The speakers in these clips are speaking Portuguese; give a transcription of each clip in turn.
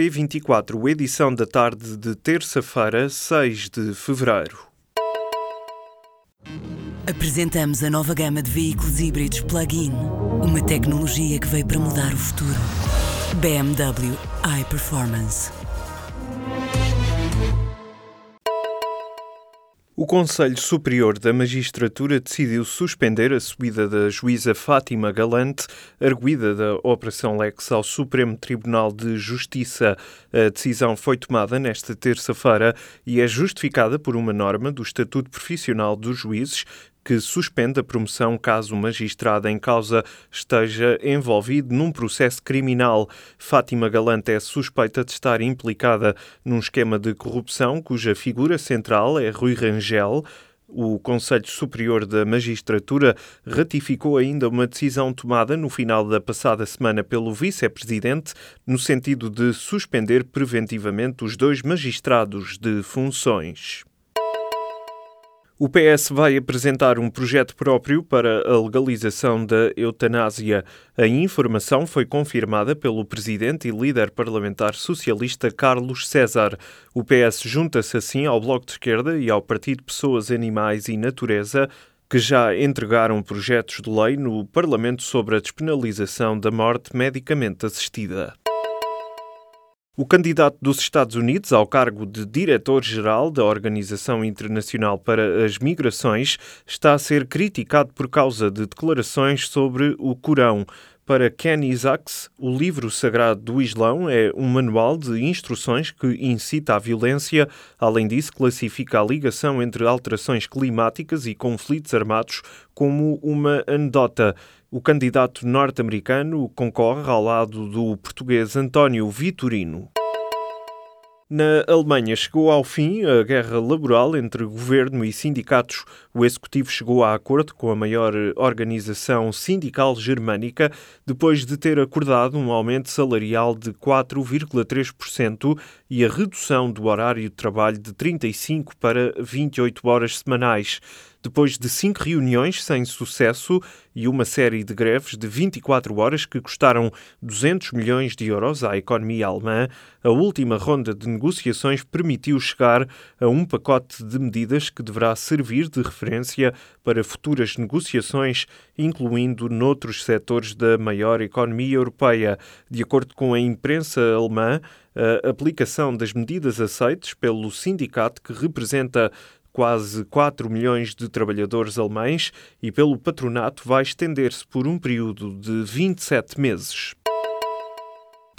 P24, edição da tarde de terça-feira, 6 de fevereiro. Apresentamos a nova gama de veículos híbridos plug-in. Uma tecnologia que veio para mudar o futuro. BMW iPerformance. Conselho Superior da Magistratura decidiu suspender a subida da juíza Fátima Galante, arguída da Operação Lex, ao Supremo Tribunal de Justiça. A decisão foi tomada nesta terça-feira e é justificada por uma norma do Estatuto Profissional dos Juízes que suspende a promoção caso o magistrado em causa esteja envolvido num processo criminal. Fátima Galante é suspeita de estar implicada num esquema de corrupção cuja figura central é Rui Rangel. O Conselho Superior da Magistratura ratificou ainda uma decisão tomada no final da passada semana pelo vice-presidente, no sentido de suspender preventivamente os dois magistrados de funções. O PS vai apresentar um projeto próprio para a legalização da eutanásia. A informação foi confirmada pelo presidente e líder parlamentar socialista Carlos César. O PS junta-se assim ao Bloco de Esquerda e ao Partido Pessoas, Animais e Natureza, que já entregaram projetos de lei no Parlamento sobre a despenalização da morte medicamente assistida. O candidato dos Estados Unidos ao cargo de diretor-geral da Organização Internacional para as Migrações está a ser criticado por causa de declarações sobre o Corão. Para Ken Isaacs, o livro sagrado do Islão é um manual de instruções que incita à violência. Além disso, classifica a ligação entre alterações climáticas e conflitos armados como uma anedota. O candidato norte-americano concorre ao lado do português António Vitorino. Na Alemanha chegou ao fim a guerra laboral entre governo e sindicatos. O executivo chegou a acordo com a maior organização sindical germânica depois de ter acordado um aumento salarial de 4,3% e a redução do horário de trabalho de 35 para 28 horas semanais. Depois de cinco reuniões sem sucesso e uma série de greves de 24 horas que custaram 200 milhões de euros à economia alemã, a última ronda de negociações permitiu chegar a um pacote de medidas que deverá servir de referência para futuras negociações, incluindo noutros setores da maior economia europeia. De acordo com a imprensa alemã, a aplicação das medidas aceites pelo sindicato que representa quase 4 milhões de trabalhadores alemães e pelo patronato vai estender-se por um período de 27 meses.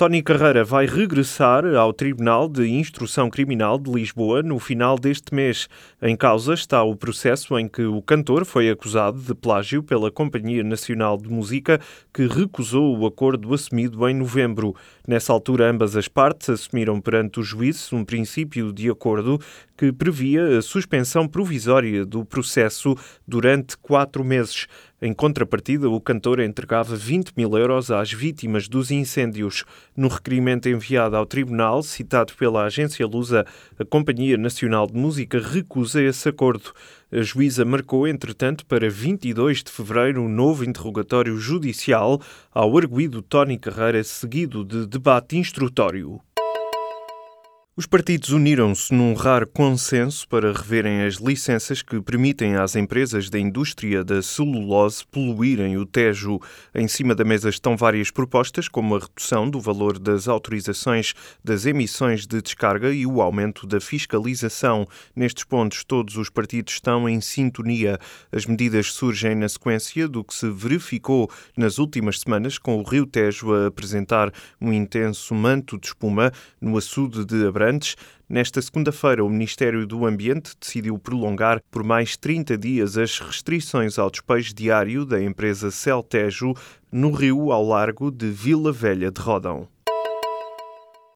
Tony Carreira vai regressar ao Tribunal de Instrução Criminal de Lisboa no final deste mês. Em causa está o processo em que o cantor foi acusado de plágio pela Companhia Nacional de Música, que recusou o acordo assumido em novembro. Nessa altura, ambas as partes assumiram perante o juízo um princípio de acordo que previa a suspensão provisória do processo durante quatro meses. Em contrapartida, o cantor entregava 20 mil euros às vítimas dos incêndios. No requerimento enviado ao tribunal, citado pela agência Lusa, a Companhia Nacional de Música recusa esse acordo. A juíza marcou, entretanto, para 22 de fevereiro um novo interrogatório judicial ao arguído Tony Carreira, seguido de debate instrutório. Os partidos uniram-se num raro consenso para reverem as licenças que permitem às empresas da indústria da celulose poluírem o Tejo. Em cima da mesa estão várias propostas, como a redução do valor das autorizações das emissões de descarga e o aumento da fiscalização. Nestes pontos, todos os partidos estão em sintonia. As medidas surgem na sequência do que se verificou nas últimas semanas, com o Rio Tejo a apresentar um intenso manto de espuma no açude de Abrantes Abrantes. Nesta segunda-feira, o Ministério do Ambiente decidiu prolongar por mais 30 dias as restrições ao despejo diário da empresa Celtejo no rio ao largo de Vila Velha de Rodão.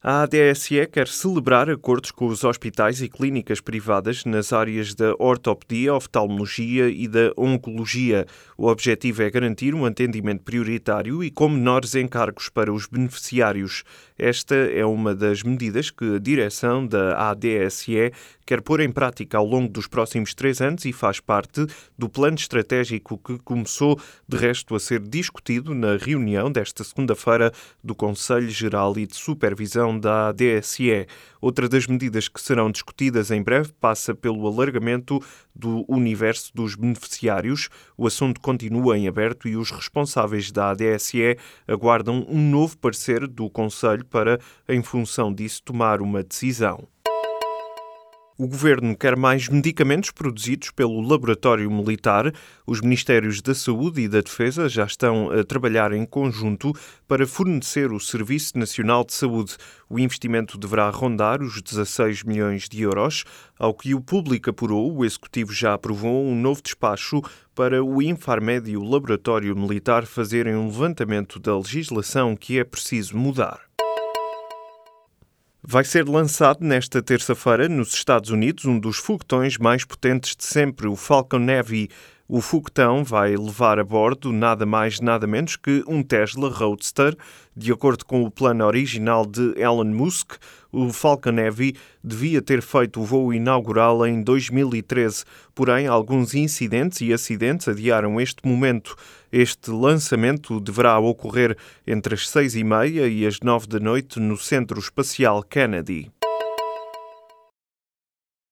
A ADSE quer celebrar acordos com os hospitais e clínicas privadas nas áreas da ortopedia, oftalmologia e da oncologia. O objetivo é garantir um atendimento prioritário e com menores encargos para os beneficiários. Esta é uma das medidas que a direção da ADSE quer pôr em prática ao longo dos próximos três anos e faz parte do plano estratégico que começou, de resto, a ser discutido na reunião desta segunda-feira do Conselho Geral e de Supervisão da DSE. Outra das medidas que serão discutidas em breve passa pelo alargamento do universo dos beneficiários. O assunto continua em aberto e os responsáveis da ADSE aguardam um novo parecer do Conselho para, em função disso, tomar uma decisão. O governo quer mais medicamentos produzidos pelo Laboratório Militar. Os Ministérios da Saúde e da Defesa já estão a trabalhar em conjunto para fornecer o Serviço Nacional de Saúde. O investimento deverá rondar os 16 milhões de euros. Ao que o público apurou, o Executivo já aprovou um novo despacho para o Infarmed e o Laboratório Militar fazerem um levantamento da legislação que é preciso mudar. Vai ser lançado nesta terça-feira nos Estados Unidos um dos foguetões mais potentes de sempre, o Falcon Heavy. O foguetão vai levar a bordo nada mais nada menos que um Tesla Roadster. De acordo com o plano original de Elon Musk, o Falcon Heavy devia ter feito o voo inaugural em 2013, porém alguns incidentes e acidentes adiaram este momento. Este lançamento deverá ocorrer entre as seis e meia e as nove da noite no Centro Espacial Kennedy.